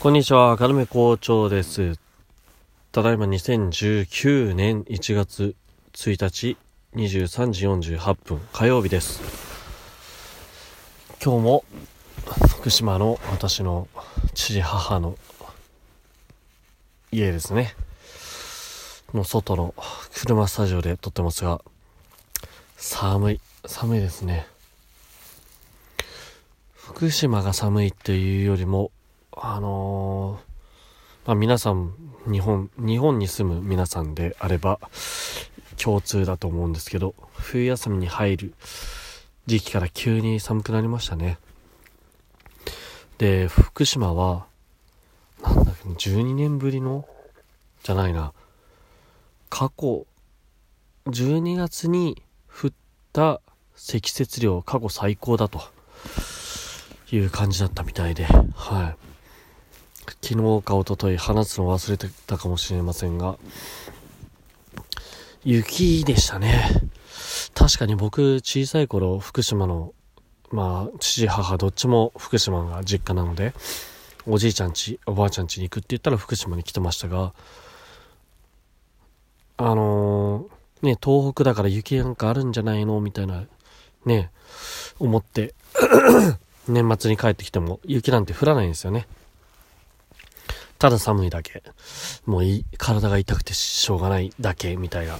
こんにちは、カルメ校長です。ただいま2019年1月1日23時48分火曜日です。今日も福島の私の父母の家ですね。の外の車スタジオで撮ってますが、寒い、寒いですね。福島が寒いっていうよりも、あのーまあ、皆さん、日本、日本に住む皆さんであれば、共通だと思うんですけど、冬休みに入る時期から急に寒くなりましたね。で、福島は、なんだっけ、12年ぶりの、じゃないな、過去、12月に降った積雪量過去最高だという感じだったみたいで、はい。昨日か一昨日話すの忘れてたかもしれませんが、雪でしたね。確かに僕小さい頃福島の、まあ父母どっちも福島が実家なので、おじいちゃんち、おばあちゃんちに行くって言ったら福島に来てましたが、あのー、ね、東北だから雪なんかあるんじゃないのみたいな、ね、思って、年末に帰ってきても雪なんて降らないんですよね。ただ寒いだけ。もうい体が痛くてしょうがないだけみたいな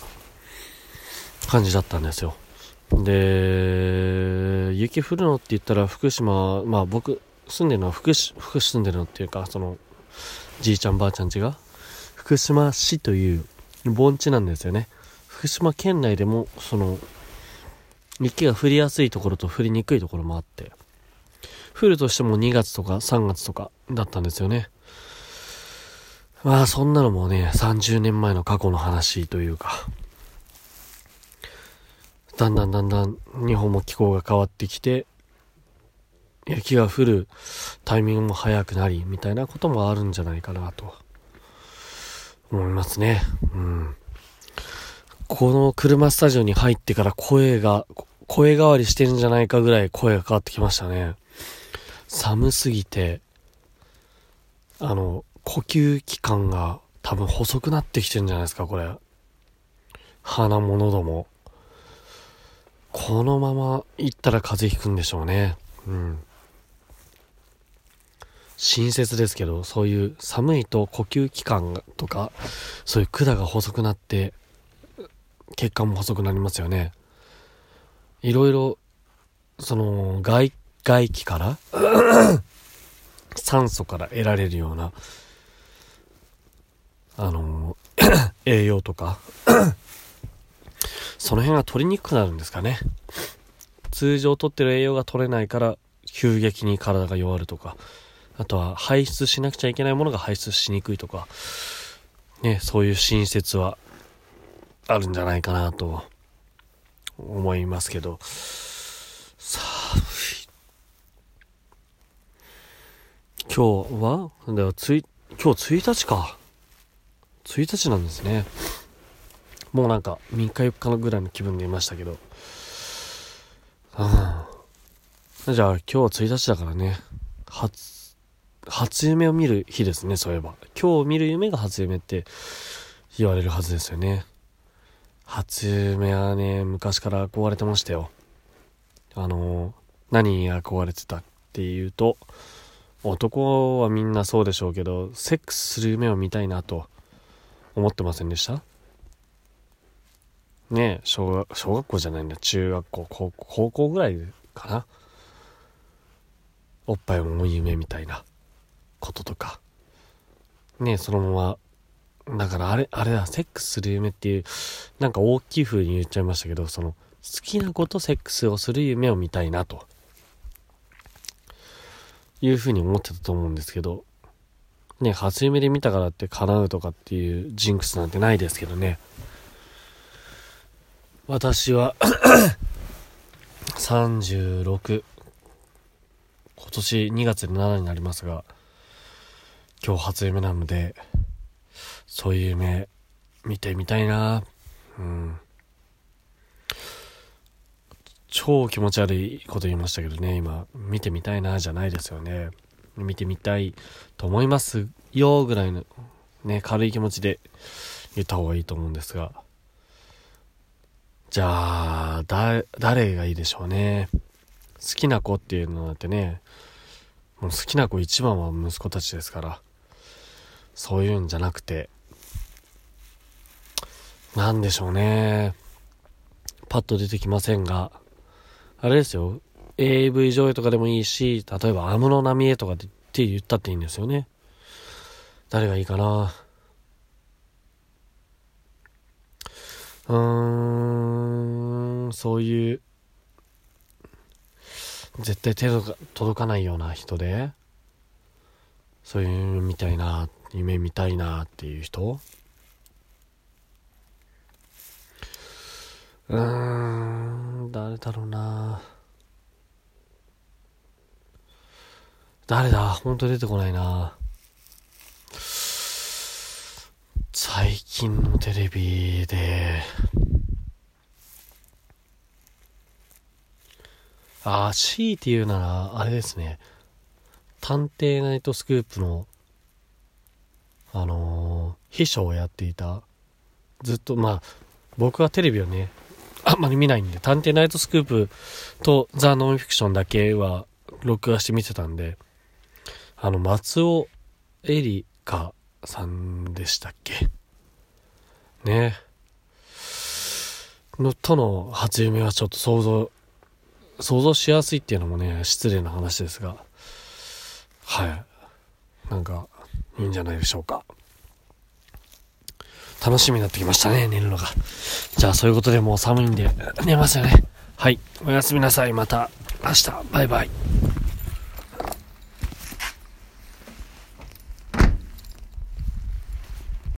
感じだったんですよ。で、雪降るのって言ったら福島、まあ僕住んでるのは福島、福島住んでるのっていうか、その、じいちゃんばあちゃんちが、福島市という盆地なんですよね。福島県内でも、その、雪が降りやすいところと降りにくいところもあって、降るとしても2月とか3月とかだったんですよね。まあそんなのもね、30年前の過去の話というか、だんだんだんだん日本も気候が変わってきて、雪が降るタイミングも早くなり、みたいなこともあるんじゃないかなと、思いますね。うん。この車スタジオに入ってから声が、声変わりしてるんじゃないかぐらい声が変わってきましたね。寒すぎて、あの、呼吸器官が多分細くなってきてるんじゃないですか、これ。鼻も喉も。このまま行ったら風邪ひくんでしょうね。うん。親切ですけど、そういう寒いと呼吸器官とか、そういう管が細くなって、血管も細くなりますよね。いろいろ、その、外、外気から 酸素から得られるような、あの、栄養とか、その辺が取りにくくなるんですかね。通常取ってる栄養が取れないから、急激に体が弱るとか、あとは排出しなくちゃいけないものが排出しにくいとか、ね、そういう親切はあるんじゃないかなと思いますけど、寒い。今日は？だからつい、今日1日か。1日なんですね。もうなんか3日4日のぐらいの気分でいましたけど。うん。じゃあ今日は1日だからね。初、初夢を見る日ですね、そういえば。今日見る夢が初夢って言われるはずですよね。初夢はね、昔から憧れてましたよ。あの、何に憧れてたっていうと、男はみんなそうでしょうけど、セックスする夢を見たいなと思ってませんでした？ねえ、小学、小学校じゃないんだ、中学校、高校、高校ぐらいかな？おっぱいを思い夢みたいなこととか。ねえ、そのまま、だからあれ、あれだ、セックスする夢っていう、なんか大きい風に言っちゃいましたけど、その、好きな子とセックスをする夢を見たいなと。いうふうに思ってたと思うんですけど、ね、初夢で見たからって叶うとかっていうジンクスなんてないですけどね。私は、36、今年2月で7になりますが、今日初夢なので、そういう夢見てみたいなうん。超気持ち悪いこと言いましたけどね、今、見てみたいなじゃないですよね。見てみたいと思いますよぐらいのね、軽い気持ちで言った方がいいと思うんですが。じゃあ、だ、誰がいいでしょうね。好きな子っていうのだってね、もう好きな子一番は息子たちですから、そういうんじゃなくて、なんでしょうね。パッと出てきませんが、あれですよ。AV 上映とかでもいいし、例えば安室奈美恵とかって言ったっていいんですよね。誰がいいかな。うーん、そういう、絶対手が届かないような人で、そういうみたいな、夢見たいなっていう人うーん、誰だろうな。誰だ？ほんと出てこないな。最近のテレビで、ああ、強いて言うなら、あれですね。探偵ナイトスクープの、あのー、秘書をやっていた、ずっと、まあ、僕はテレビをね、あんまり見ないんで、探偵ナイトスクープとザ・ノンフィクションだけは録画して見てたんで、あの、松尾エリカさんでしたっけ？ね。の、との初夢はちょっと想像、想像しやすいっていうのもね、失礼な話ですが、はい。なんか、いいんじゃないでしょうか。楽しみになってきましたね、寝るのが。じゃあ、そういうことでもう寒いんで、寝ますよね。はい。おやすみなさい。また明日。バイバイ。